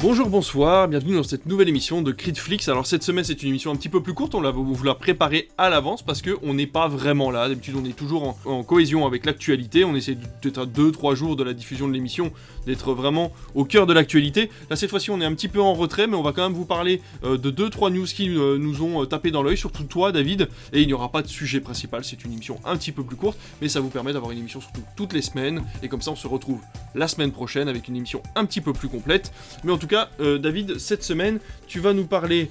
Bonjour, bonsoir, bienvenue dans cette nouvelle émission de Critflix. Alors cette semaine c'est une émission un petit peu plus courte, on l'a vous l'a préparé à l'avance parce que on n'est pas vraiment là. D'habitude on est toujours en, cohésion avec l'actualité, on essaie d'être à 2-3 jours de la diffusion de l'émission, d'être vraiment au cœur de l'actualité. Là cette fois-ci on est un petit peu en retrait mais on va quand même vous parler euh, de 2-3 news qui euh, nous ont euh, tapé dans l'œil, surtout toi David, et il n'y aura pas de sujet principal, c'est une émission un petit peu plus courte, mais ça vous permet d'avoir une émission surtout toutes les semaines, et comme ça on se retrouve la semaine prochaine avec une émission un petit peu plus complète. Mais en tout cas, euh, David, cette semaine, tu vas nous parler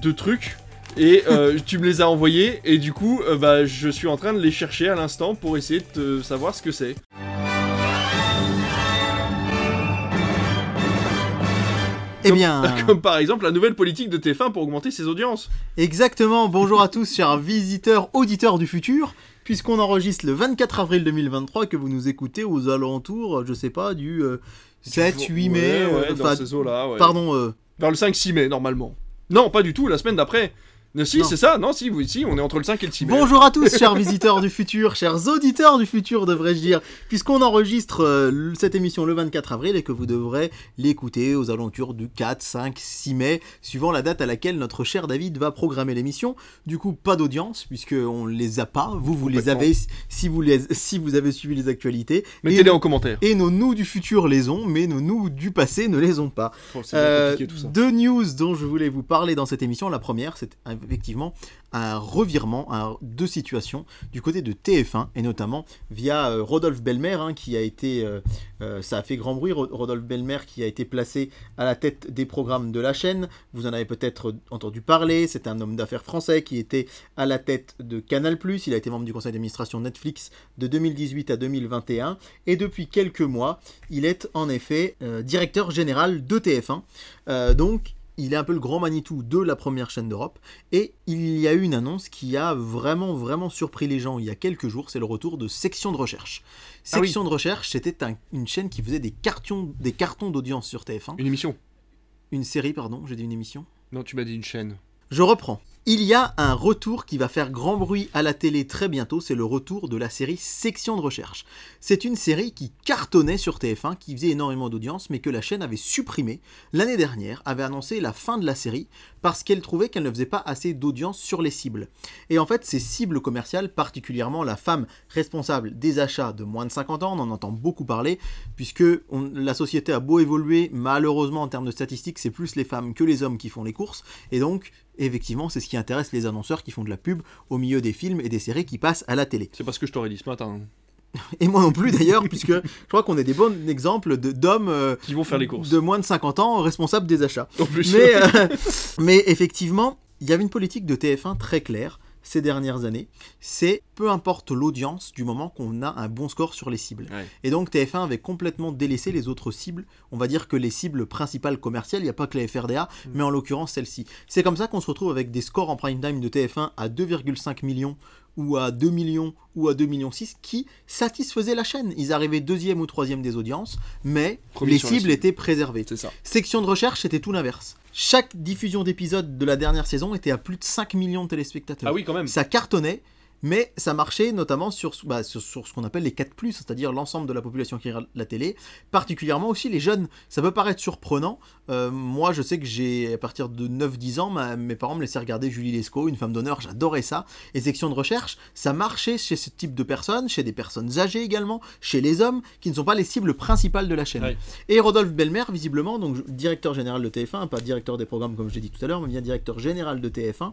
de trucs. Et euh, tu me les as envoyés, et du coup, euh, bah, je suis en train de les chercher à l'instant pour essayer de savoir ce que c'est. Eh bien. Comme par exemple la nouvelle politique de TF1 pour augmenter ses audiences. Exactement. Bonjour à tous, chers visiteurs, auditeurs du futur puisqu'on enregistre le 24 avril 2023 que vous nous écoutez aux alentours, je sais pas, du 7, 8 mai. Euh, dans ces eaux-là, Pardon. Euh... Vers le 5-6 mai, normalement. Non, pas du tout, la semaine d'après. Non, si, c'est ça, non, si, oui, si, on est entre le 5 et le 6 mai. Bonjour à tous, chers visiteurs du futur, chers auditeurs du futur, devrais-je dire, puisqu'on enregistre euh, cette émission le 24 avril et que vous devrez l'écouter aux alentours du 4, 5, 6 mai, suivant la date à laquelle notre cher David va programmer l'émission. Du coup, pas d'audience, puisqu'on les a pas, vous, vous les avez si vous, les, si vous avez suivi les actualités. Mettez-les en commentaire. Et nos nous du futur les ont, mais nos nous du passé ne les ont pas. euh, deux news dont je voulais vous parler dans cette émission. La première, c'est effectivement un revirement de situation du côté de TF1 et notamment via euh, Rodolphe Belmer hein, qui a été euh, euh, ça a fait grand bruit. Rodolphe Belmer qui a été placé à la tête des programmes de la chaîne. Vous en avez peut-être entendu parler. C'est un homme d'affaires français qui était à la tête de Canal+ il a été membre du conseil d'administration Netflix de 2018 à 2021 et depuis quelques mois il est en effet directeur général de TF1 donc il est un peu le grand Manitou de la première chaîne d'Europe. Et il y a eu une annonce qui a vraiment, vraiment surpris les gens il y a quelques jours. C'est le retour de Section de Recherche. Ah Section de Recherche, c'était une chaîne qui faisait des cartons, des cartons d'audience sur TF1. Une émission Une série, pardon, j'ai dit une émission Non, tu m'as dit une chaîne. Je reprends. Il y a un retour qui va faire grand bruit à la télé très bientôt, c'est le retour de la série Section de recherche. C'est une série qui cartonnait sur TF1, qui faisait énormément d'audience, mais que la chaîne avait supprimé l'année dernière, avait annoncé la fin de la série, parce qu'elle trouvait qu'elle ne faisait pas assez d'audience sur les cibles. Et en fait, ces cibles commerciales, particulièrement la femme responsable des achats de moins de 50 ans, on en entend beaucoup parler, puisque la société a beau évoluer, malheureusement en termes de statistiques, c'est plus les femmes que les hommes qui font les courses, et donc effectivement, c'est ce qui intéresse les annonceurs qui font de la pub au milieu des films et des séries qui passent à la télé. C'est parce que je t'aurais dit ce matin. Et moi non plus d'ailleurs, puisque je crois qu'on est des bons exemples d'hommes euh, qui vont faire les courses de moins de 50 ans responsables des achats. En plus. Mais, euh, mais effectivement, il y avait une politique de TF1 très claire ces dernières années, c'est peu importe l'audience du moment qu'on a un bon score sur les cibles. Et donc TF1 avait complètement délaissé les autres cibles. On va dire que les cibles principales commerciales, il n'y a pas que la FRDA, mm. mais en l'occurrence celle-ci. C'est comme ça qu'on se retrouve avec des scores en prime time de TF1 à 2,5 millions ou à 2 millions ou à 2 millions 6 qui satisfaisaient la chaîne. Ils arrivaient deuxième ou troisième des audiences, mais les cibles étaient préservées. Ça. Section de recherche, c'était tout l'inverse. Chaque diffusion d'épisode de la dernière saison était à plus de 5 millions de téléspectateurs. Ah oui, quand même. Ça cartonnait mais ça marchait notamment sur, bah, sur, ce qu'on appelle les 4 ⁇ c'est-à-dire l'ensemble de la population qui regarde la télé, particulièrement aussi les jeunes. Ça peut paraître surprenant. Euh, moi, je sais que j'ai, à partir de 9-10 ans, mes parents me laissaient regarder Julie Lescaut, une femme d'honneur, j'adorais ça. Et section de recherche, ça marchait chez ce type de personnes, chez des personnes âgées également, chez les hommes, qui ne sont pas les cibles principales de la chaîne. Et Rodolphe Belmer, visiblement, donc directeur général de TF1, pas directeur des programmes comme je l'ai dit tout à l'heure, mais bien directeur général de TF1,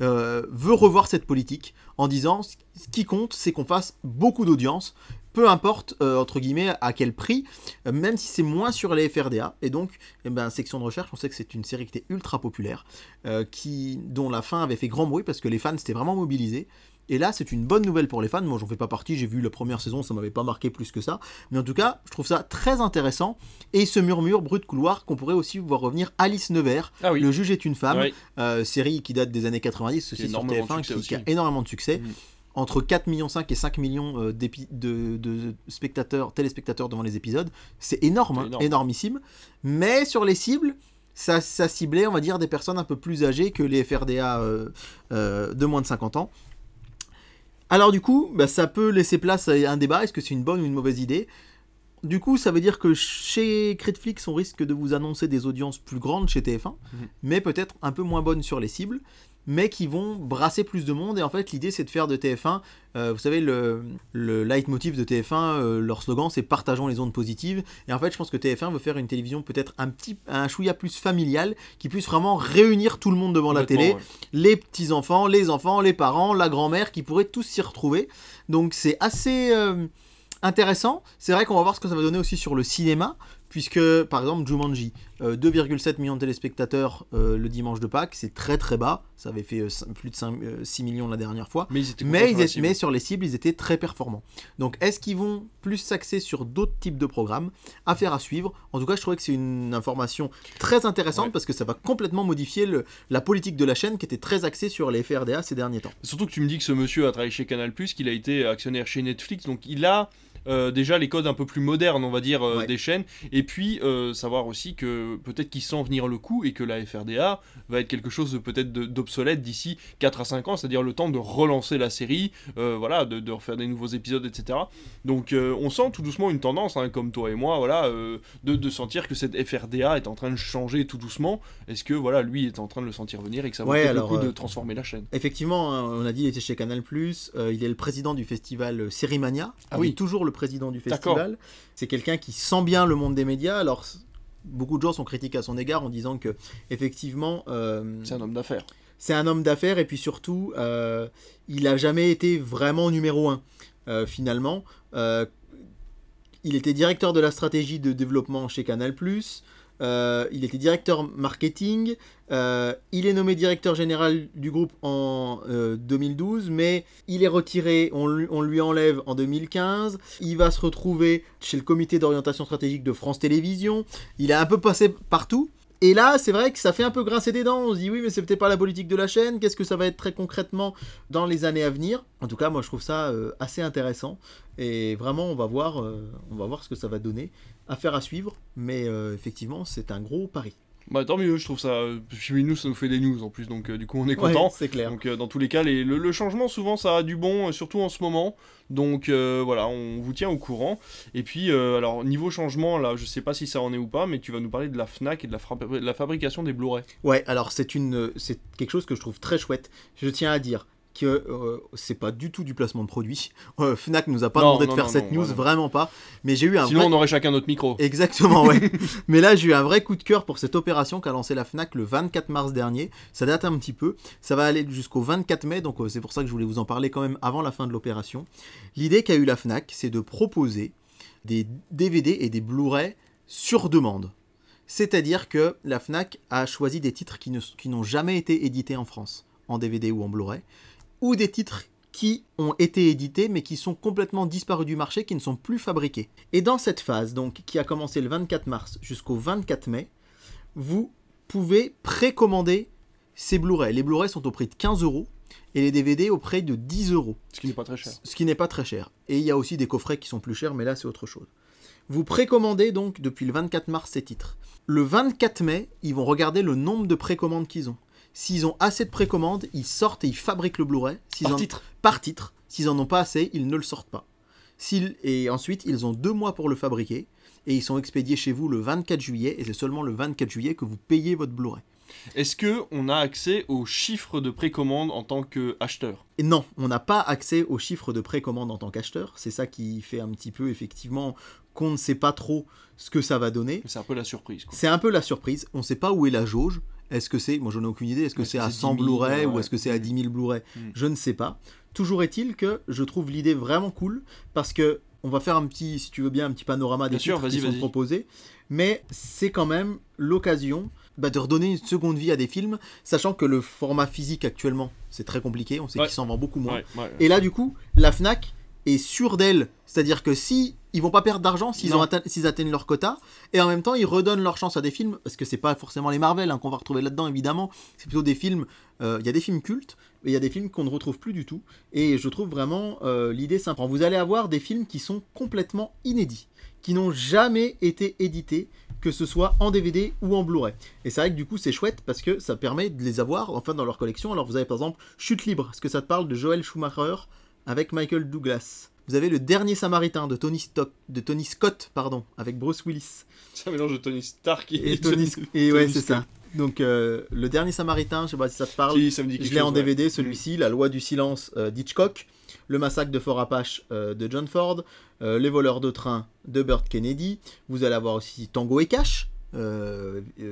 euh, veut revoir cette politique en disant ce qui compte, c'est qu'on fasse beaucoup d'audience, peu importe euh, entre guillemets à quel prix, euh, même si c'est moins sur les FRDA. Et donc, eh ben, section de recherche, on sait que c'est une série qui était ultra populaire, qui, dont la fin avait fait grand bruit parce que les fans s'étaient vraiment mobilisés. Et là, c'est une bonne nouvelle pour les fans. Moi, j'en fais pas partie. J'ai vu la première saison, ça m'avait pas marqué plus que ça. Mais en tout cas, je trouve ça très intéressant. Et ce murmure brut couloir qu'on pourrait aussi voir revenir Alice Nevers. Ah Le juge est une femme. Euh, série qui date des années 90, ceci sur TF1, qui, a énormément de succès. Mm. Entre 4 millions 5 et 5 millions euh, de, spectateurs, téléspectateurs devant les épisodes. C'est énorme, hein, énormissime. Mais sur les cibles, ça, ça, ciblait, on va dire, des personnes un peu plus âgées que les FRDA euh, de moins de 50 ans. Alors du coup, bah, ça peut laisser place à un débat, est-ce que c'est une bonne ou une mauvaise idée? Du coup, ça veut dire que chez Critflix, on risque de vous annoncer des audiences plus grandes chez TF1, Mhm. mais peut-être un peu moins bonnes sur les cibles, mais qui vont brasser plus de monde. Et en fait, l'idée, c'est de faire de TF1, euh, vous savez, le, le leitmotiv de TF1, euh, leur slogan, c'est partageons les ondes positives. Et en fait, je pense que TF1 veut faire une télévision peut-être un petit, un chouïa plus familiale, qui puisse vraiment réunir tout le monde devant la télé, ouais. les petits-enfants, les enfants, les parents, la grand-mère, qui pourraient tous s'y retrouver. Donc c'est assez euh, intéressant. C'est vrai qu'on va voir ce que ça va donner aussi sur le cinéma, puisque par exemple Jumanji, euh, 2,7 millions de téléspectateurs euh, le dimanche de Pâques, c'est très très bas. Ça avait fait euh, plus de 5, 6 millions la dernière fois. Mais ils Mais, sur ils étaient- mais sur les cibles, ils étaient très performants. Donc, est-ce qu'ils vont plus s'axer sur d'autres types de programmes? Affaire à suivre. En tout cas, je trouvais que c'est une information très intéressante Ouais. parce que ça va complètement modifier le- la politique de la chaîne qui était très axée sur les FRDA ces derniers temps. Surtout que tu me dis que ce monsieur a travaillé chez Canal+, qu'il a été actionnaire chez Netflix, donc il a euh, déjà les codes un peu plus modernes, on va dire, euh, Ouais. des chaînes. Et puis euh, savoir aussi que peut-être qu'il sent venir le coup et que la FRDA va être quelque chose de peut-être d'obsolète d'ici 4 à 5 ans, c'est-à-dire le temps de relancer la série, voilà, de, de refaire des nouveaux épisodes, etc. Donc on sent tout doucement une tendance, hein, comme toi et moi, voilà, de, de sentir que cette FRDA est en train de changer tout doucement. Est-ce que voilà, lui est en train de le sentir venir et que ça vaut Ouais, le coup de transformer la chaîne? Effectivement, hein, on a dit il était chez Canal+, il est le président du festival Sérimania, Ah oui. toujours le président du festival. C'est quelqu'un qui sent bien le monde des médias, alors beaucoup de gens sont critiques à son égard en disant que effectivement euh, C'est un homme d'affaires. c'est un homme d'affaires et puis surtout euh, il a jamais été vraiment numéro un euh, finalement. Euh, il était directeur de la stratégie de développement chez Canal+. Euh, il était directeur marketing. Euh, il est nommé directeur général du groupe en euh, 2012, mais il est retiré, on on lui enlève en 2015. Il va se retrouver chez le comité d'orientation stratégique de France Télévisions. Il a un peu passé partout. Et là, c'est vrai que ça fait un peu grincer des dents. On se dit oui, mais c'est peut-être pas la politique de la chaîne. Qu'est-ce que ça va être très concrètement dans les années à venir? En tout cas, moi, je trouve ça euh, assez intéressant. Et vraiment, on va voir, euh, on va voir ce que ça va donner. Affaire à suivre, mais euh, effectivement, c'est un gros pari. Bah tant mieux, je trouve ça. Puis nous, ça nous fait des news en plus, donc euh, du coup on est Ouais, content. c'est clair. donc euh, dans tous les cas, les- le, le changement souvent ça a du bon, euh, surtout en ce moment. Donc voilà, on vous tient au courant. Et puis alors niveau changement, là, je sais pas si ça en est ou pas, mais tu vas nous parler de la Fnac et de la, fra- de la fabrication des Blu-ray. Ouais, alors c'est une, c'est quelque chose que je trouve très chouette. Je tiens à dire que euh, c'est pas du tout du placement de produit. Euh, Fnac nous a pas Non, demandé non, de faire non, cette news, vraiment. vraiment pas. Mais j'ai eu un Sinon vrai... on aurait chacun notre micro. Exactement, ouais. Mais là, j'ai eu un vrai coup de cœur pour cette opération qu'a lancée la Fnac le 24 mars dernier. Ça date un petit peu. Ça va aller jusqu'au 24 mai, donc euh, c'est pour ça que je voulais vous en parler quand même avant la fin de l'opération. L'idée qu'a eu la Fnac, c'est de proposer des DVD et des Blu-ray sur demande. C'est-à-dire que la Fnac a choisi des titres qui ne- qui n'ont jamais été édités en France, en DVD ou en Blu-ray, ou des titres qui ont été édités mais qui sont complètement disparus du marché, qui ne sont plus fabriqués. Et dans cette phase, donc, qui a commencé le 24 mars jusqu'au 24 mai, vous pouvez précommander ces Blu-ray. Les Blu-ray sont au prix de 15 euros et les DVD au prix de 10 euros Ce qui n'est pas très cher. ce qui n'est pas très cher. Et il y a aussi des coffrets qui sont plus chers, mais là c'est autre chose. Vous précommandez donc depuis le 24 mars ces titres. Le 24 mai, ils vont regarder le nombre de précommandes qu'ils ont. S'ils ont assez de précommandes, ils sortent et ils fabriquent le Blu-ray. Par en- titre. Par titre. S'ils en ont pas assez, ils ne le sortent pas. Et ensuite, ils ont deux mois pour le fabriquer. Et ils sont expédiés chez vous le 24 juillet. Et c'est seulement le 24 juillet que vous payez votre Blu-ray. Est-ce que on a accès aux chiffres de précommande en tant qu'acheteur? Et non, on n'a pas accès aux chiffres de précommande en tant qu'acheteur. C'est ça qui fait un petit peu, effectivement, qu'on ne sait pas trop ce que ça va donner. C'est un peu la surprise. C'est un peu la surprise. On ne sait pas où est la jauge. Est-ce que c'est, moi j'en ai aucune idée, est-ce que c'est à c'est 100 10 000, Blu-ray ou est-ce que c'est à 10 000 Blu-ray? Mm. Je ne sais pas. Toujours est-il que je trouve l'idée vraiment cool parce que on va faire un petit, si tu veux bien, un petit panorama des titres qui sont proposés. Mais c'est quand même l'occasion bah, de redonner une seconde vie à des films, sachant que le format physique actuellement, c'est très compliqué. On sait Ouais. qu'il s'en vend beaucoup moins. Ouais, ouais. Et là, du coup, la Fnac est sûre d'elle. C'est-à-dire que si ils vont pas perdre d'argent s'ils Non. ont atteint- s'ils atteignent leur quota, et en même temps ils redonnent leur chance à des films, parce que c'est pas forcément les Marvel hein, qu'on va retrouver là-dedans évidemment, c'est plutôt des films. euh, Il y a des films cultes, mais il y a des films qu'on ne retrouve plus du tout. Et je trouve vraiment euh, l'idée sympa. Vous allez avoir des films qui sont complètement inédits, qui n'ont jamais été édités, que ce soit en DVD ou en Blu-ray. Et c'est vrai que du coup c'est chouette parce que ça permet de les avoir enfin dans leur collection. Alors vous avez par exemple Chute libre, est-ce que ça te parle de Joel Schumacher? Avec Michael Douglas vous avez Le Dernier Samaritain de Tony, Stock, de Tony Scott, pardon, avec Bruce Willis. C'est un mélange de Tony Stark et, Et, Tony, et ouais, c'est ça. Donc, euh, Le Dernier Samaritain, je sais pas si ça te parle. Si, ça me dit Je l'ai en ouais. DVD, celui-ci, La loi du silence euh, d'Hitchcock, Le massacre de Fort Apache euh, de John Ford, Les voleurs de train de Burt Kennedy. Vous allez avoir aussi Tango et Cash,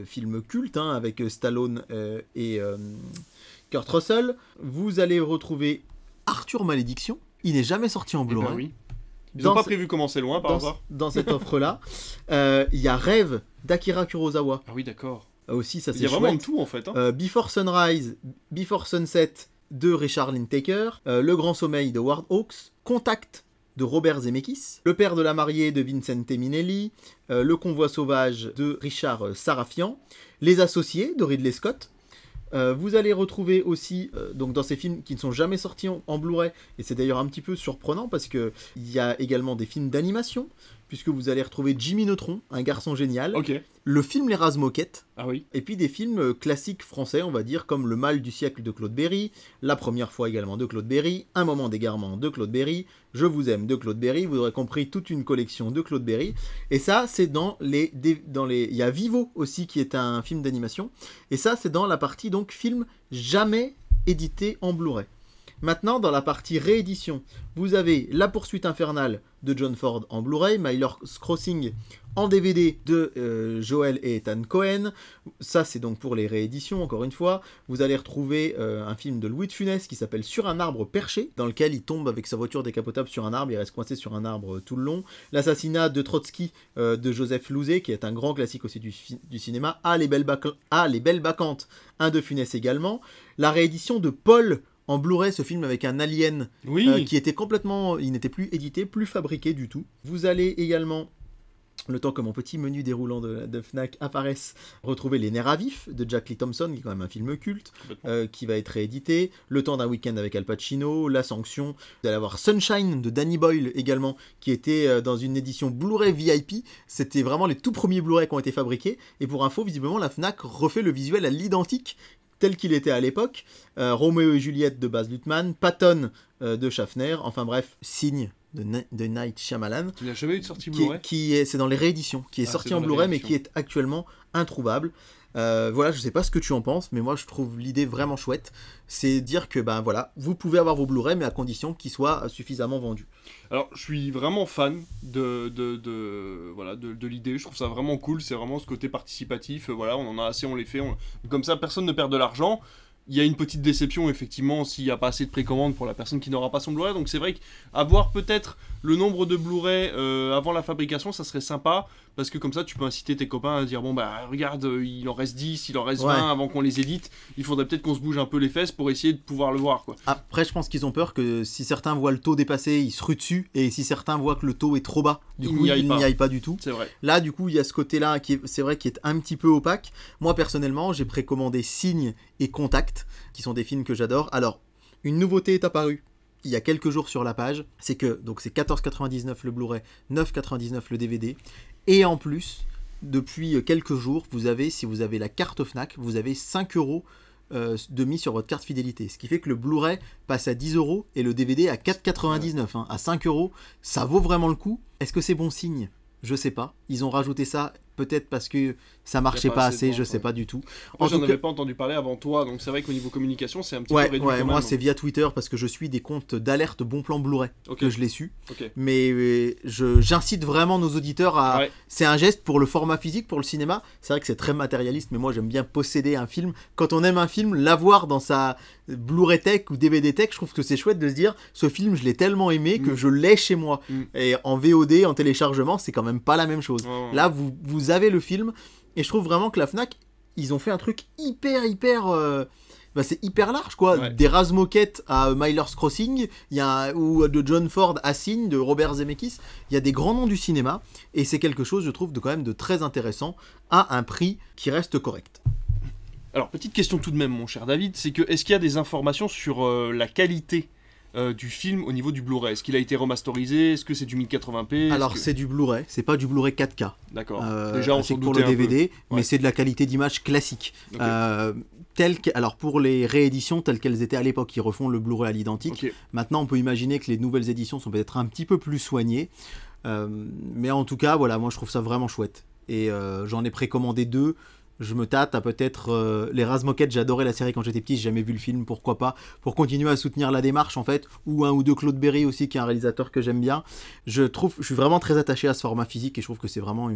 film culte hein, avec Stallone et Kurt Russell. Vous allez retrouver Arthur Malédiction. Il n'est jamais sorti en Eh ben Blu-ray. oui. Ils Dans ont pas ce- prévu commencer loin par Dans, hasard dans cette offre-là, Euh, il y a Rêve d'Akira Kurosawa. Ah oui, d'accord. Euh, Aussi, ça Il c'est y a vraiment de tout en fait. hein. Euh, Before Sunrise, Before Sunset de Richard Linklater, euh, Le Grand Sommeil de Ward Hawks, Contact de Robert Zemeckis, Le Père de la mariée de Vincente Minelli, Le Convoi sauvage de Richard Sarafian, Les Associés de Ridley Scott. Euh, vous allez retrouver aussi, euh, donc dans ces films qui ne sont jamais sortis en, Blu-ray, et c'est d'ailleurs un petit peu surprenant parce que il y a également des films d'animation, puisque vous allez retrouver Jimmy Neutron, un garçon génial, Ok. le film Les Razmoquettes, Ah oui. et puis des films euh, classiques français, on va dire, comme Le Mal du siècle de Claude Berry, La première fois également de Claude Berry, Un moment d'égarement de Claude Berry, Je vous aime de Claude Berry, vous aurez compris toute une collection de Claude Berry. Et ça, c'est dans les, dans les... Il y a Vivo aussi qui est un film d'animation. Et ça, c'est dans la partie donc film jamais édité en Blu-ray. Maintenant, dans la partie réédition, vous avez La poursuite infernale de John Ford en Blu-ray, My Lord's Crossing en DVD de euh, Joel et Ethan Cohen. Ça, c'est donc pour les rééditions, encore une fois. Vous allez retrouver euh, un film de Louis de Funès qui s'appelle Sur un arbre perché, dans lequel il tombe avec sa voiture décapotable sur un arbre, il reste coincé sur un arbre euh, tout le long. L'assassinat de Trotsky de Joseph Louzet, qui est un grand classique aussi du, cinéma. Ah, les belles, ah, les belles bacchantes, un de Funès également. La réédition de Paul en Blu-ray, ce film avec un alien Oui. euh, qui était complètement, il n'était plus édité, plus fabriqué du tout. Vous allez également, le temps que mon petit menu déroulant de, de Fnac apparaisse, retrouver Les Nerfs à vif de Jack Lee Thompson, qui est quand même un film culte, euh, qui va être réédité. Le temps d'un week-end avec Al Pacino, La Sanction. Vous allez avoir Sunshine de Danny Boyle également, qui était euh, dans une édition Blu-ray VIP. C'était vraiment les tout premiers Blu-ray qui ont été fabriqués. Et pour info, visiblement, la Fnac refait le visuel à l'identique tel qu'il était à l'époque. Euh, Roméo et Juliette de Baz Luhrmann, Patton euh, de Schaffner, enfin bref, Signe de, Na- de Night Shyamalan, Il n'a jamais eu de sortie qui, Blu-ray. qui est, c'est dans les rééditions, qui est Ah, sorti en Blu-ray mais qui est actuellement introuvable. Euh, voilà, je sais pas ce que tu en penses, mais moi je trouve l'idée vraiment chouette. C'est dire que ben voilà, vous pouvez avoir vos Blu-ray, mais à condition qu'ils soient suffisamment vendus. Alors, je suis vraiment fan de, de, voilà, de, l'idée. Je trouve ça vraiment cool. C'est vraiment ce côté participatif. Euh, Voilà, on en a assez, on les fait. Comme ça, personne ne perd de l'argent. Il y a une petite déception, effectivement, s'il n'y a pas assez de précommande pour la personne qui n'aura pas son Blu-ray. Donc, c'est vrai qu'avoir peut-être le nombre de Blu-ray euh, avant la fabrication, ça serait sympa. Parce que comme ça, tu peux inciter tes copains à dire Bon, bah, regarde, euh, il en reste 10, il en reste 20 Ouais. avant qu'on les édite. Il faudrait peut-être qu'on se bouge un peu les fesses pour essayer de pouvoir le voir, quoi. Après, je pense qu'ils ont peur que si certains voient le taux dépasser, ils se ruent dessus, et si certains voient que le taux est trop bas, du Ils coup, n'y aillent ils pas. n'y aillent pas du tout. C'est vrai. Là, du coup, il y a ce côté-là qui est, c'est vrai, qui est un petit peu opaque. Moi, personnellement, j'ai précommandé Signe et Contact, qui sont des films que j'adore. Alors, une nouveauté est apparue il y a quelques jours sur la page, c'est que donc c'est 14,99 le Blu-ray, 9,99 le DVD, et en plus, depuis quelques jours, vous avez, si vous avez la carte Fnac, vous avez 5 euros euh, de mis sur votre carte fidélité. Ce qui fait que le Blu-ray passe à 10 euros et le DVD à 4,99. hein. À 5 euros, ça vaut vraiment le coup. Est-ce que c'est bon signe? Je sais pas. Ils ont rajouté ça peut-être parce que ça marchait pas pas assez je sais ouais. pas du tout. Moi, En j'en avais cas- pas entendu parler avant toi, donc c'est vrai qu'au niveau communication, c'est un petit Ouais, peu réduit. ouais, quand moi c'est via Twitter parce que je suis des comptes d'alerte bon plan Blu-ray que je l'ai su. ok. Mais euh, je- j'incite vraiment nos auditeurs à. Ouais. C'est un geste pour le format physique, pour le cinéma. C'est vrai que c'est très matérialiste, mais moi j'aime bien posséder un film. Quand on aime un film, l'avoir dans sa Blu-ray Tech ou DVD Tech, je trouve que c'est chouette de se dire ce film, je l'ai tellement aimé que Mm. je l'ai chez moi. Mm. Et en VOD, en téléchargement, c'est quand même pas la même chose. Là, vous, vous avez le film, et je trouve vraiment que la Fnac, ils ont fait un truc hyper, hyper. euh, bah, c'est hyper large quoi. Ouais. Des Razmoquettes à Miller's Crossing, il y a ou de John Ford à Signe, de Robert Zemeckis. Il y a des grands noms du cinéma, et c'est quelque chose, je trouve, de quand même de très intéressant à un prix qui reste correct. Alors, petite question tout de même, mon cher David, c'est que est-ce qu'il y a des informations sur euh, la qualité euh, du film au niveau du Blu-ray Est-ce qu'il a été remasterisé? Est-ce que c'est du 1080p Est-ce Alors que- c'est du Blu-ray, c'est pas du Blu-ray 4K. D'accord. Euh, Déjà, on s'en que pour le. DVD, mais c'est de la qualité d'image classique. Euh, telles que- alors pour les rééditions telles qu'elles étaient à l'époque, ils refont le Blu-ray à l'identique. Maintenant, on peut imaginer que les nouvelles éditions sont peut-être un petit peu plus soignées. Mais en tout cas, voilà, moi je trouve ça vraiment chouette. Et j'en ai précommandé deux. Je me tâte à peut-être euh, les Razmoket. J'adorais la série quand j'étais petit. J'ai jamais vu le film. Pourquoi pas Pour continuer à soutenir la démarche en fait. Ou un ou deux Claude Berry aussi, qui est un réalisateur que j'aime bien. Je trouve, je suis vraiment très attaché à ce format physique et je trouve que c'est vraiment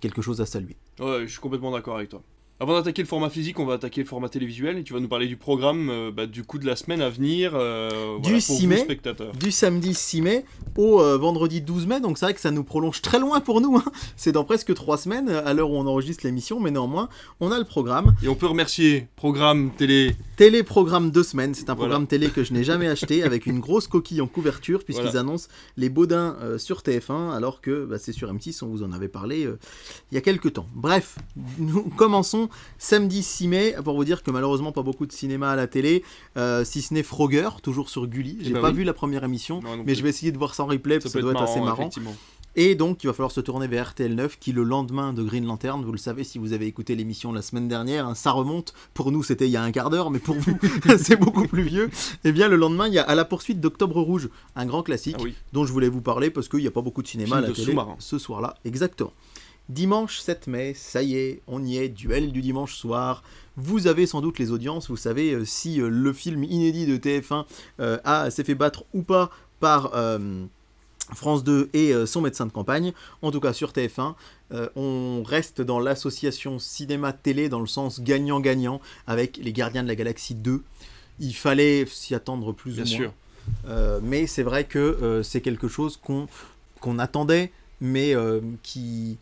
quelque chose à saluer. Ouais, je suis complètement d'accord avec toi. Avant d'attaquer le format physique, on va attaquer le format télévisuel et tu vas nous parler du programme euh, bah, du coup de la semaine à venir euh, Du voilà, pour 6 vous, mai. du samedi 6 mai au euh, vendredi 12 mai. Donc c'est vrai que ça nous prolonge très loin pour nous. hein. C'est dans presque 3 semaines à l'heure où on enregistre l'émission, mais néanmoins, on a le programme. Et on peut remercier programme télé. Téléprogramme 2 semaines. C'est un Voilà. programme télé que je n'ai jamais acheté avec une grosse coquille en couverture puisqu'ils Voilà. annoncent les Baudins sur TF1 alors que bah, c'est sur M6, on vous en avait parlé il y a quelques temps. Bref, nous commençons samedi 6 mai pour vous dire que malheureusement pas beaucoup de cinéma à la télé, euh, si ce n'est Frogger, toujours sur Gulli. J'ai bah pas oui. vu la première émission. Non, non Mais je vais essayer de voir ça en replay parce que ça doit être être assez marrant. Et donc, il va falloir se tourner vers RTL9, qui le lendemain de Green Lantern, vous le savez si vous avez écouté l'émission la semaine dernière, hein, ça remonte. Pour nous, c'était il y a un quart d'heure, mais pour vous, c'est beaucoup plus vieux. Et bien, le lendemain, il y a À la poursuite d'Octobre Rouge, un grand classique Ah oui. dont je voulais vous parler parce qu'il n'y a pas beaucoup de cinéma Film à la de télé ce soir-là. Exactement. Dimanche 7 mai, ça y est, on y est, duel du dimanche soir. Vous avez sans doute les audiences, vous savez euh, si euh, le film inédit de TF1 euh, a s'est fait battre ou pas par euh, France 2 et euh, son médecin de campagne. En tout cas sur TF1, euh, on reste dans l'association cinéma-télé dans le sens gagnant-gagnant avec les Gardiens de la Galaxie 2. Il fallait s'y attendre plus Bien ou moins. sûr. Mais c'est vrai que c'est quelque chose qu'on qu'on attendait, mais qui.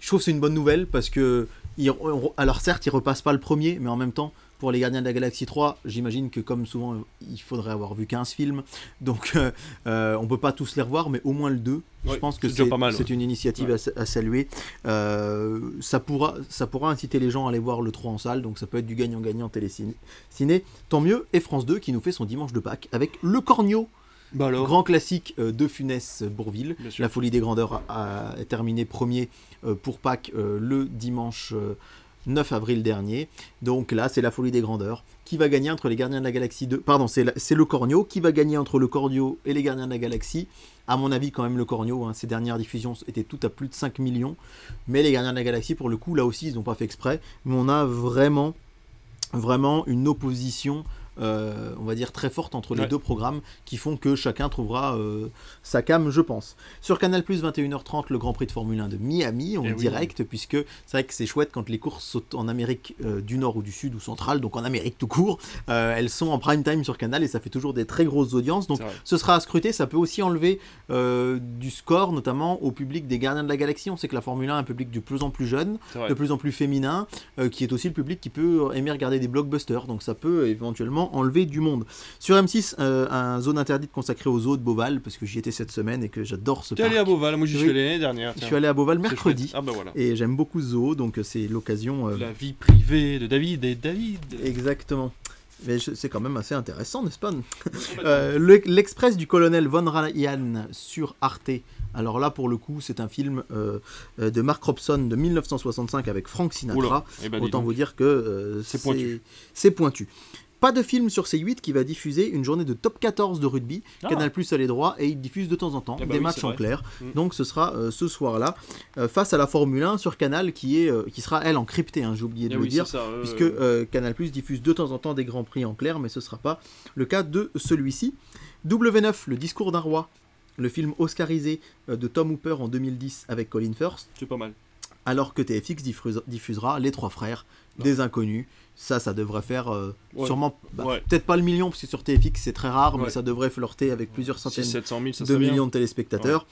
Je trouve que c'est une bonne nouvelle parce que. il- alors certes, il repasse pas le premier, mais en même temps, pour les Gardiens de la Galaxie 3, j'imagine que comme souvent, euh, il faudrait avoir vu 15 films. Donc euh, euh, on peut pas tous les revoir, mais au moins le 2. je pense que c'est une initiative Ouais. à, sa- à saluer. Euh, ça, pourra, ça pourra inciter les gens à aller voir le 3 en salle, donc ça peut être du gagnant-gagnant téléciné. Ciné, tant mieux. Et France 2 qui nous fait son dimanche de Pâques avec Le Cornio. Bah alors. Grand classique euh, de Funès Bourville. Bien sûr. La folie des grandeurs a, a terminé premier euh, pour Pâques euh, le dimanche euh, 9 avril dernier. Donc là, c'est la folie des grandeurs qui va gagner entre les Gardiens de la Galaxie 2. Pardon, c'est le Cornio qui va gagner entre le Cornio et les Gardiens de la Galaxie. À mon avis, quand même, le Cornio, hein, ces dernières diffusions étaient toutes à plus de 5 millions. Mais les Gardiens de la Galaxie, pour le coup, là aussi, ils n'ont pas fait exprès. Mais on a vraiment, vraiment une opposition. Euh, on va dire très forte entre les Ouais. deux programmes qui font que chacun trouvera euh, sa cam, je pense. Sur Canal 21h30, le Grand Prix de Formule 1 de Miami, en Eh oui. direct, puisque c'est vrai que c'est chouette quand les courses sont en Amérique euh, du Nord ou du Sud ou centrale, donc en Amérique tout court, elles sont en prime time sur Canal et ça fait toujours des très grosses audiences. Donc ce sera à scruter, ça peut aussi enlever du score, notamment au public des Gardiens de la Galaxie. On sait que la Formule 1 est un public de plus en plus jeune, de plus en plus féminin, qui est aussi le public qui peut aimer regarder des blockbusters, donc ça peut éventuellement enlever du monde. Sur M6, euh, un zone interdite consacrée aux zoos de Beauval, parce que j'y étais cette semaine et que j'adore ce T'es parc. allé à Beauval, moi j'y suis allé l'année dernière. Je suis allé à Beauval mercredi. Ah bah voilà. et j'aime beaucoup zoo, donc euh, c'est l'occasion... euh, La vie privée de David et David. Exactement. Mais c'est quand même assez intéressant, n'est-ce pas? Euh, le- L'Express du colonel Von Ryan sur Arte. Alors là, pour le coup, c'est un film euh, de Mark Robson de 1965 avec Frank Sinatra. Eh ben, Autant vous dire que euh, C'est pointu. C'est pointu. Pas de film sur C8 qui va diffuser une journée de top 14 de rugby. Ah. Canal Plus a les droits et il diffuse de temps en temps Eh bah des oui, matchs en clair. Mm. Donc ce sera euh, ce soir-là euh, face à la Formule 1 sur Canal qui, est, euh, qui sera elle encryptée, hein, j'ai oublié de Eh le oui, dire ça, puisque Canal Plus diffuse de temps en temps des grands prix en clair, mais ce ne sera pas le cas de celui-ci. W9, le discours d'un roi, le film oscarisé de Tom Hooper en 2010 avec Colin Firth, c'est pas mal. alors que TFX diffuse- diffusera Les Trois Frères, Non. des Inconnus. Ça, ça devrait faire euh, Ouais. sûrement, bah, Ouais. peut-être pas le million, parce que sur TFX c'est très rare, mais ça devrait flirter avec plusieurs centaines 700 000, ça de bien. millions de téléspectateurs.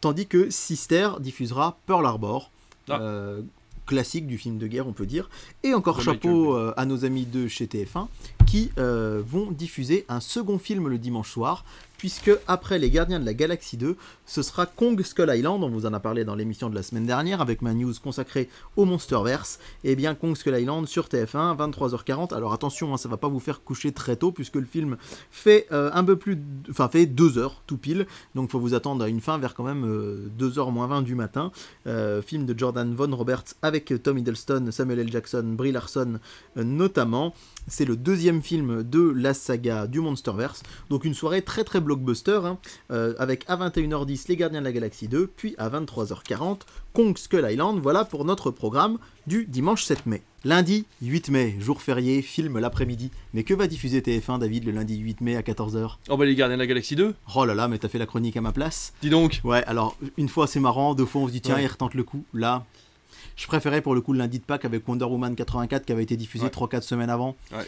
Tandis que Sister diffusera Pearl Harbor, Ah. euh, classique du film de guerre, on peut dire. Et encore De chapeau Michael euh, à nos amis de chez TF1 qui vont diffuser un second film le dimanche soir. Puisque après Les Gardiens de la Galaxie 2, ce sera Kong Skull Island, on vous en a parlé dans l'émission de la semaine dernière avec ma news consacrée au Monsterverse. Et bien Kong Skull Island sur TF1, 23h40. Alors attention, hein, ça va pas vous faire coucher très tôt puisque le film fait euh, un peu plus, enfin fait 2 heures tout pile. Donc faut vous attendre à une fin vers quand même 2h moins 20 du matin. Euh, film de Jordan Von Roberts avec euh, Tom Hiddleston, Samuel L. Jackson, Brie Larson euh, notamment. C'est le deuxième film de la saga du Monsterverse. Donc une soirée très très blockbuster, hein, euh, avec à 21h10 Les Gardiens de la Galaxie 2, puis à 23h40 Kong Skull Island. Voilà pour notre programme du dimanche 7 mai. Lundi 8 mai, jour férié, film l'après-midi. Mais que va diffuser TF1 David le lundi 8 mai à 14h Oh bah les Gardiens de la Galaxie 2 Oh là là, mais t'as fait la chronique à ma place. Dis donc Ouais, alors une fois c'est marrant, deux fois on se dit tiens, Ouais. il retente le coup. Là, je préférais pour le coup le lundi de Pâques avec Wonder Woman 84 qui avait été diffusé Ouais. 3-4 semaines avant. Ouais.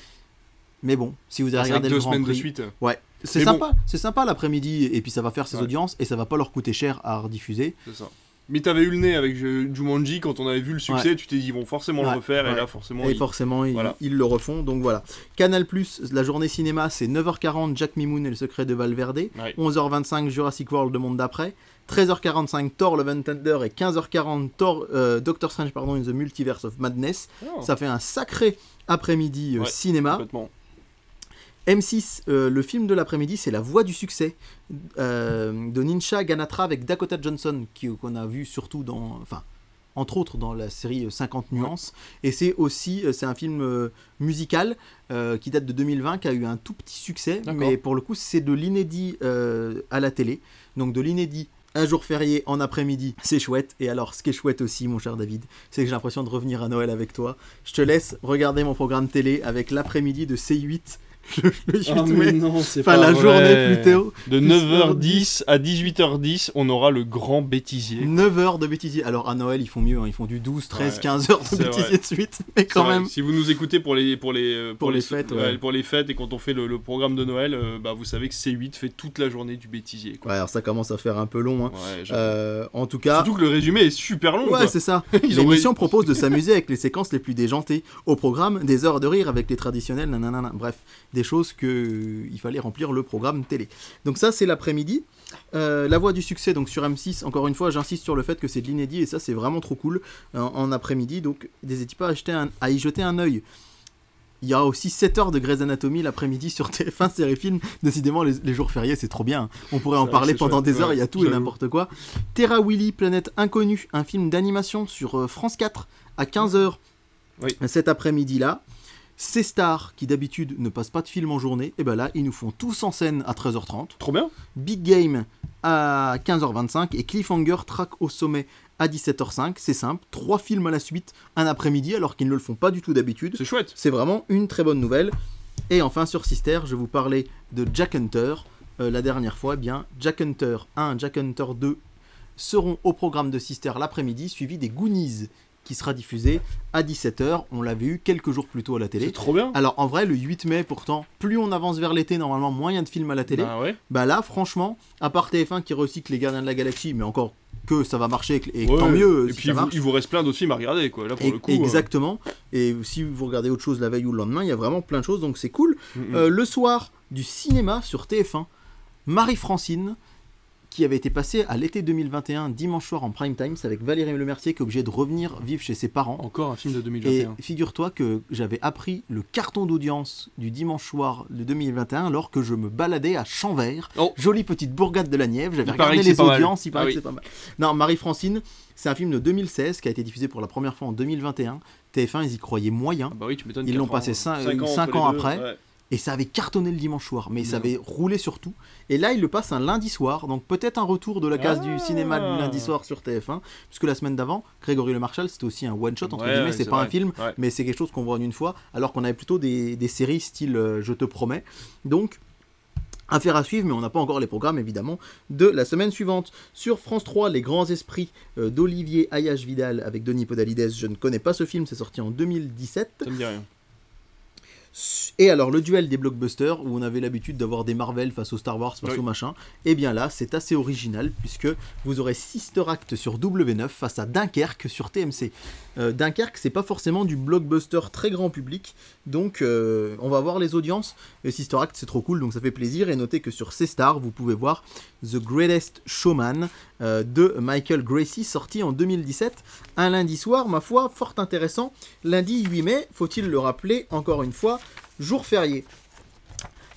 Mais bon, si vous avez que regardé deux le Grand semaines de Prix, suite. ouais, c'est sympa, c'est sympa l'après-midi et puis ça va faire ses Ouais. audiences et ça va pas leur coûter cher à rediffuser. C'est ça. Mais t'avais eu le nez avec Jumanji quand on avait vu le succès, tu t'es dit ils vont forcément Ouais, le refaire et là forcément Et ils- forcément, ils, voilà. ils le refont. Donc voilà. Canal la journée cinéma, c'est 9h40 Jack Mimoun et le secret de Valverde. Ouais. 11h25 Jurassic World le monde d'après. 13h45 Thor Love and Thunder et 15h40 Thor, euh, Doctor Strange pardon, in the Multiverse of Madness. Oh, Ça fait un sacré après-midi euh, Ouais, cinéma. complètement. M6, euh, le film de l'après-midi, c'est La Voix du succès de Nincha Ganatra avec Dakota Johnson, qui- qu'on a vu surtout dans, enfin, entre autres dans la série euh, 50 nuances. Et c'est aussi, c'est un film musical qui date de 2020, qui a eu un tout petit succès, mais pour le coup, c'est de l'inédit à la télé, donc de l'inédit. Un jour férié en après-midi, c'est chouette. Et alors, ce qui est chouette aussi, mon cher David, c'est que j'ai l'impression de revenir à Noël avec toi. Je te laisse regarder mon programme télé avec l'après-midi de C8 le, le 8 Ah, mai. non, c'est Enfin, pas la vrai. journée plutôt. De Plus 9h10 à 18h10, on aura le grand bêtisier. 9 heures de bêtisier. Alors à Noël, ils font mieux, hein. ils font du 12, 13, Ouais, 15 heures de bêtisier vrai. de suite. Mais quand vrai, même. Si vous nous écoutez pour les pour les euh, Pour les fêtes, ouais. pour les fêtes et quand on fait le, le programme de Noël, euh, bah vous savez que C8 fait toute la journée du bêtisier. Quoi. Ouais, alors ça commence à faire un peu long. hein. Euh, en tout cas. Surtout que le résumé est super long. Ouais, c'est ça. L'émission propose de s'amuser avec les séquences les plus déjantées. Au programme, des heures de rire avec les traditionnels, nanana. Bref, des choses que euh, il fallait remplir le programme télé. Donc ça, c'est l'après-midi. Euh, la voix du succès, donc sur M6, encore une fois, j'insiste sur le fait que c'est de l'inédit et ça, c'est vraiment trop cool euh, en après-midi. Donc, n'hésitez pas à, un- à y jeter un œil. Il y aura aussi 7 heures de Grey's Anatomy l'après-midi sur TF1 série film. Décidément, les, les jours fériés, c'est trop bien. On pourrait en parler pendant chouette. des heures, Ouais, il y a tout et n'importe quoi. Terra Willy, Planète Inconnue, un film d'animation sur France 4 à 15h Oui. cet après-midi-là. Ces stars qui d'habitude ne passent pas de film en journée, et ben là, ils nous font tous en scène à 13h30. Trop bien. Big Game à 15h25 et Cliffhanger Track au sommet à 17h05. C'est simple, trois films à la suite, un après-midi, alors qu'ils ne le font pas du tout d'habitude. C'est chouette. C'est vraiment une très bonne nouvelle. Et enfin sur Sister, je vous parlais de Jack Hunter. Euh, la dernière fois, eh bien, Jack Hunter 1, Jack Hunter 2 seront au programme de Sister l'après-midi, suivi des Goonies, qui sera diffusé à 17h. On l'avait eu quelques jours plus tôt à la télé. C'est trop bien. Alors en vrai, le 8 mai, pourtant, plus on avance vers l'été, normalement, moins il y a de films à la télé. Bah ouais. Bah là, franchement, à part TF1 qui recycle les Gardiens de la Galaxie, mais encore que ça va marcher et Ouais. tant mieux Et si puis ça vous, il vous reste plein d'autres films à regarder quoi. Là pour Et- le coup. euh, exactement. Et si vous regardez autre chose la veille ou le lendemain, il y a vraiment plein de choses, donc c'est cool. euh, mm, mm. Euh, le soir du cinéma sur TF1, Marie-Francine, qui avait été passée à l'été 2021, dimanche soir en prime time, c'est avec Valérie Lemercier qui est obligée de revenir vivre chez ses parents. Encore un film de Et 2021. figure-toi que j'avais appris le carton d'audience du dimanche soir de 2021 alors que je me baladais à Champvert, Oh. jolie petite bourgade de la Nièvre. J'avais paraît regardé que les audiences, il paraît Ah que oui. c'est pas mal. Non, Marie-Francine, c'est un film de 2016 qui a été diffusé pour la première fois en 2021. TF1, ils y croyaient moyen. Ah bah oui, tu m'étonnes. Ils l'ont passé euh, cinq- cinq euh, ans cinq deux, après. ouais. Et ça avait cartonné le dimanche soir, mais ça avait roulé sur tout. Et là, il le passe un lundi soir, donc peut-être un retour de la case Ah. du cinéma du lundi soir sur TF1, puisque la semaine d'avant, Grégory Le Marchal, c'était aussi un one-shot, entre Ouais, guillemets, ouais, c'est pas un film, Ouais. mais c'est quelque chose qu'on voit en une fois, alors qu'on avait plutôt des, des séries style euh, Je te promets. Donc, affaire à suivre, mais on n'a pas encore les programmes évidemment de la semaine suivante. Sur France 3, Les Grands Esprits euh, d'Olivier Ayache Vidal avec Denis Podalides. Je ne connais pas ce film, c'est sorti en 2017. Ça me dit rien. Et alors le duel des blockbusters où on avait l'habitude d'avoir des Marvel face au Star Wars face Oui. au machin, et bien là c'est assez original puisque vous aurez Sister Act sur W9 face à Dunkerque sur TMC. Euh, Dunkerque c'est pas forcément du blockbuster très grand public donc euh, on va voir les audiences. Et Sister Act c'est trop cool donc ça fait plaisir et notez que sur C-Star vous pouvez voir The Greatest Showman euh, de Michael Gracie sorti en 2017. Un lundi soir ma foi fort intéressant. Lundi 8 mai faut-il le rappeler encore une fois jour férié.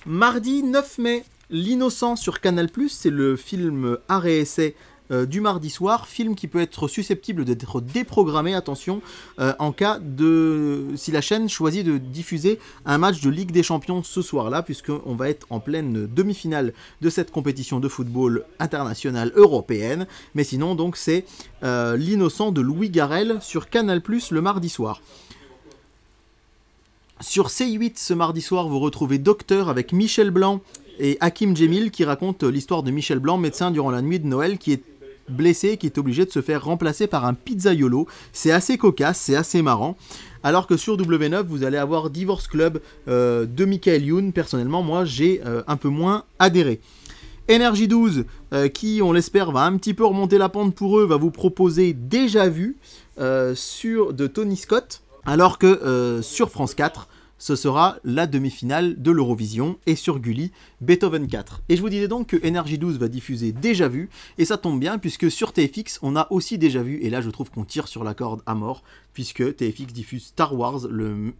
Mardi 9 mai, L'innocent sur Canal+, c'est le film art et essai euh, du mardi soir, film qui peut être susceptible d'être déprogrammé, attention, euh, en cas de... si la chaîne choisit de diffuser un match de Ligue des Champions ce soir-là, puisqu'on va être en pleine demi-finale de cette compétition de football internationale européenne. Mais sinon, donc, c'est euh, L'innocent de Louis Garrel sur Canal+, le mardi soir. Sur C8 ce mardi soir, vous retrouvez Docteur avec Michel Blanc et Hakim Djemil qui raconte l'histoire de Michel Blanc, médecin durant la nuit de Noël, qui est blessé, qui est obligé de se faire remplacer par un pizzaiolo. C'est assez cocasse, c'est assez marrant. Alors que sur W9, vous allez avoir Divorce Club euh, de Michael Youn. Personnellement, moi, j'ai euh, un peu moins adhéré. Energy 12, euh, qui, on l'espère, va un petit peu remonter la pente pour eux, va vous proposer Déjà Vu sur, de Tony Scott. Alors que sur France 4, ce sera la demi-finale de l'Eurovision et sur Gulli, Beethoven 4. Et je vous disais donc que Energy 12 va diffuser déjà vu, et ça tombe bien puisque sur TFX on a aussi déjà vu, et là je trouve qu'on tire sur la corde à mort, puisque TFX diffuse Star Wars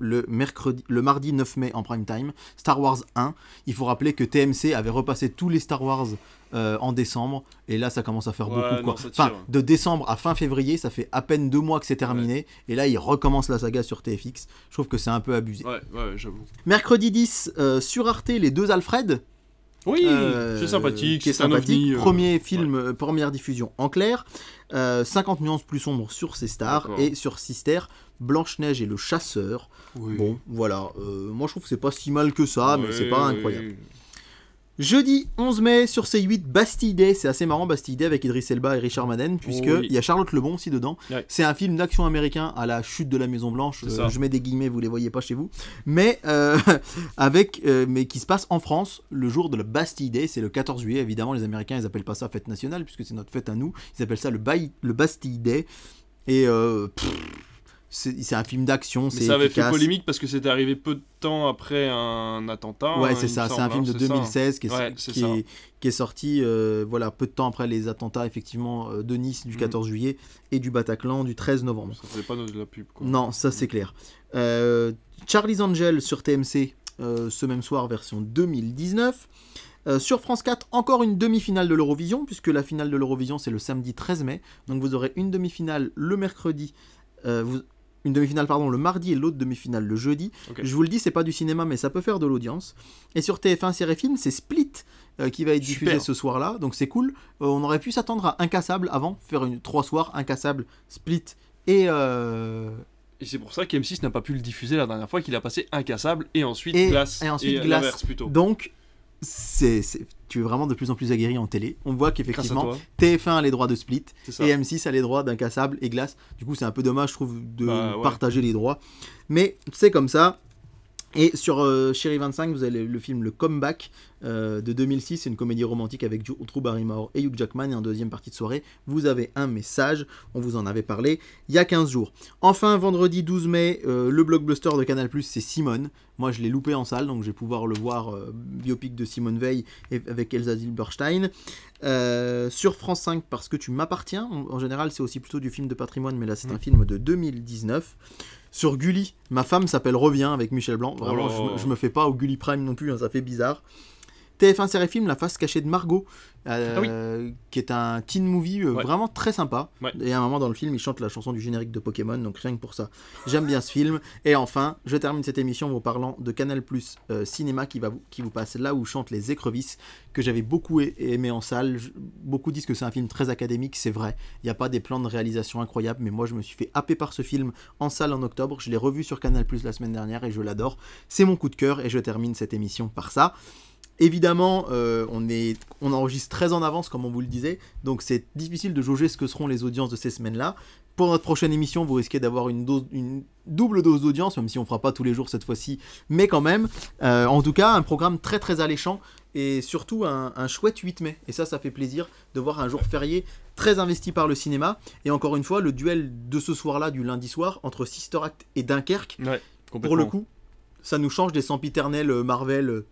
mercredi, le mardi 9 mai en prime time, Star Wars 1. Il faut rappeler que TMC avait repassé tous les Star Wars euh, en décembre. Et là, ça commence à faire beaucoup. Quoi. enfin, de décembre à fin février, ça fait à peine deux mois que c'est terminé. Et là, il recommence la saga sur TFX. Je trouve que c'est un peu abusé. Ouais, ouais, j'avoue. Mercredi 10, euh, sur Arte, les deux Alfred. Oui, euh, c'est sympathique. C'est sympathique. Premier film, première diffusion en clair. 50 nuances plus sombres sur ses stars. Et sur Sister, Blanche-Neige et le chasseur. Bon, voilà. moi, je trouve que c'est pas si mal que ça, mais c'est pas incroyable. Jeudi 11 mai sur C8, Bastille Day, c'est assez marrant Bastille Day avec Idris Elba et Richard Madden, puisque il y a Charlotte Lebon aussi dedans. C'est un film d'action américain à la chute de la Maison Blanche. Euh, je mets des guillemets, vous les voyez pas chez vous, mais euh, avec, euh, mais qui se passe en France le jour de la Bastille Day, c'est le 14 juillet. Évidemment, les Américains ils appellent pas ça fête nationale puisque c'est notre fête à nous. Ils appellent ça le, le Bastille Day et c'est un film d'action. Ça avait fait polémique parce que c'était arrivé peu de temps après un attentat. Ouais, c'est ça. C'est un film hein, de 2016 qui est, qui, est, sorti euh, voilà, peu de temps après les attentats effectivement euh, de Nice du 14 mm. juillet et du Bataclan du 13 novembre. Ça faisait pas de la pub. Quoi. Non, ça c'est clair. Euh, Charlie's Angel sur TMC ce même soir, version 2019. sur France 4, encore une demi-finale de l'Eurovision, puisque la finale de l'Eurovision c'est le samedi 13 mai. Donc vous aurez une demi-finale le mercredi. vous, une demi-finale pardon le mardi et l'autre demi-finale le jeudi. Je vous le dis, c'est pas du cinéma, mais ça peut faire de l'audience. Et sur TF1 série film, c'est Split euh, qui va être diffusé ce soir-là, donc c'est cool. Euh, on aurait pu s'attendre à Incassable avant, faire une trois soirs Incassable, Split et euh, Et c'est pour ça qu'M6 n'a pas pu le diffuser la dernière fois, qu'il a passé Incassable et ensuite Glace. Et ensuite Glace. plutôt. Donc c'est, tu es vraiment de plus en plus aguerri en télé. On voit qu'effectivement, TF1 a les droits de Split et M6 a les droits d'Incassable et Glace. Du coup, c'est un peu dommage, je trouve, de bah, partager les droits. Mais c'est comme ça. Et sur euh, Chérie 25, vous avez le, film Le Comeback euh, de 2006, c'est une comédie romantique avec Drew Barrymore et Hugh Jackman, et en deuxième partie de soirée, vous avez un message, on vous en avait parlé il y a 15 jours. Enfin, vendredi 12 mai, euh, le blockbuster de Canal+, c'est Simone. Moi, je l'ai loupé en salle, donc je vais pouvoir le voir, biopic de Simone Veil avec Elsa Zilberstein. sur France 5, parce que tu m'appartiens, en, général c'est aussi plutôt du film de patrimoine, mais là c'est un mm. film de 2019. Sur Gulli, ma femme s'appelle Revient avec Michel Blanc. Vraiment, oh. je, me fais pas au Gulli Prime non plus, hein, ça fait bizarre. TF1 série film La face cachée de Margot, euh, ah qui est un teen movie euh, vraiment très sympa. Et à un moment dans le film, il chante la chanson du générique de Pokémon, donc rien que pour ça. J'aime bien ce film. Et enfin, je termine cette émission en vous parlant de Canal Plus euh, Cinéma qui, va, qui vous passe là où chantent les écrevisses, que j'avais beaucoup aimé en salle. beaucoup disent que c'est un film très académique, c'est vrai. Il n'y a pas des plans de réalisation incroyables, mais moi je me suis fait happer par ce film en salle en octobre. Je l'ai revu sur Canal Plus la semaine dernière et je l'adore. C'est mon coup de cœur et je termine cette émission par ça. Évidemment, euh, on, est, on enregistre très en avance, comme on vous le disait, donc c'est difficile de jauger ce que seront les audiences de ces semaines-là. Pour notre prochaine émission, vous risquez d'avoir une, dose, une double dose d'audience, même si on ne fera pas tous les jours cette fois-ci, mais quand même. Euh, en tout cas, un programme très très alléchant et surtout un, un, chouette 8 mai. Et ça, ça fait plaisir de voir un jour férié très investi par le cinéma. Et encore une fois, le duel de ce soir-là, du lundi soir, entre Sister Act et Dunkerque, pour le coup, ça nous change des sempiternels euh, Marvel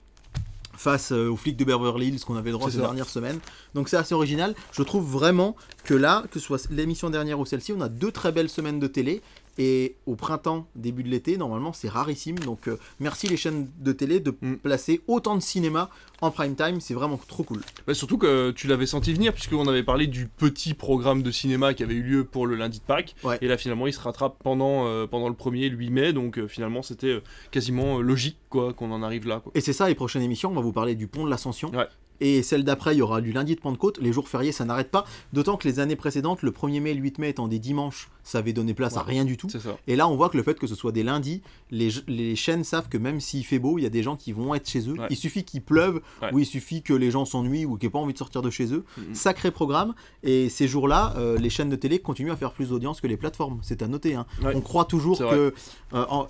face euh, aux flics de Beverly Hills qu'on avait droit ces dernières semaines. Donc c'est assez original. Je trouve vraiment que là, que ce soit l'émission dernière ou celle-ci, on a deux très belles semaines de télé Et au printemps, début de l'été, normalement, c'est rarissime. Donc, euh, merci les chaînes de télé de Mm. placer autant de cinéma en prime time. C'est vraiment trop cool. Bah, surtout que tu l'avais senti venir, puisqu'on avait parlé du petit programme de cinéma qui avait eu lieu pour le lundi de Pâques. Ouais. Et là, finalement, il se rattrape pendant, euh, pendant le 1er, le 8 mai. Donc, euh, finalement, c'était quasiment logique quoi, qu'on en arrive là. Quoi. Et c'est ça, les prochaines émissions, on va vous parler du pont de l'Ascension. Ouais. Et celle d'après, il y aura du lundi de Pentecôte. Les jours fériés, ça n'arrête pas. D'autant que les années précédentes, le 1er mai et le 8 mai étant des dimanches, ça avait donné place à rien du tout. Et là, on voit que le fait que ce soit des lundis, les, les chaînes savent que même s'il fait beau, il y a des gens qui vont être chez eux. Ouais. Il suffit qu'il pleuve, Ouais. ou il suffit que les gens s'ennuient, ou qu'ils n'aient pas envie de sortir de chez eux. Sacré programme. Et ces jours-là, euh, les chaînes de télé continuent à faire plus d'audience que les plateformes. C'est à noter. hein. On croit toujours que. euh, en-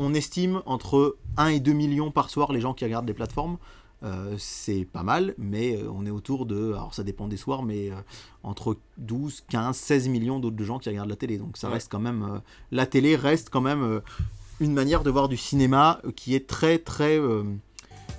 on estime entre 1 et 2 millions par soir les gens qui regardent les plateformes. Euh, c'est pas mal, mais euh, on est autour de, alors ça dépend des soirs, mais euh, entre 12, 15, 16 millions d'autres gens qui regardent la télé. Donc ça Ouais. reste quand même, euh, la télé reste quand même une manière de voir du cinéma qui est très très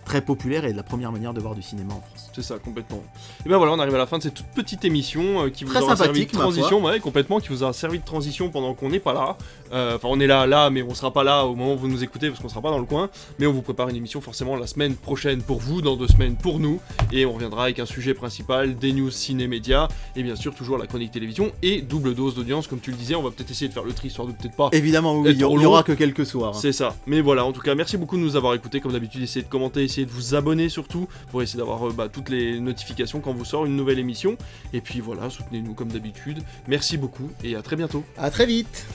très populaire et de la première manière de voir du cinéma en France. C'est ça, complètement. Et ben voilà, on arrive à la fin de cette toute petite émission euh, qui vous Très aura servi de transition, ouais, complètement, qui vous a servi de transition pendant qu'on n'est pas là. Euh, Enfin, on est là, là, mais on sera pas là au moment où vous nous écoutez parce qu'on sera pas dans le coin. Mais on vous prépare une émission forcément la semaine prochaine pour vous, dans deux semaines pour nous, et on reviendra avec un sujet principal, des news ciné-média, et bien sûr toujours la chronique télévision et double dose d'audience, comme tu le disais. On va peut-être essayer de faire le tri histoire de peut-être pas. Évidemment, oui, il y, aura que quelques soirs. hein. C'est ça. Mais voilà, en tout cas, merci beaucoup de nous avoir écoutés. Comme d'habitude, essayez de commenter, essayez de vous abonner surtout pour essayer d'avoir euh, bah, toutes les notifications quand vous sort une nouvelle émission. Et puis voilà, soutenez-nous comme d'habitude. Merci beaucoup et à très bientôt. À très vite.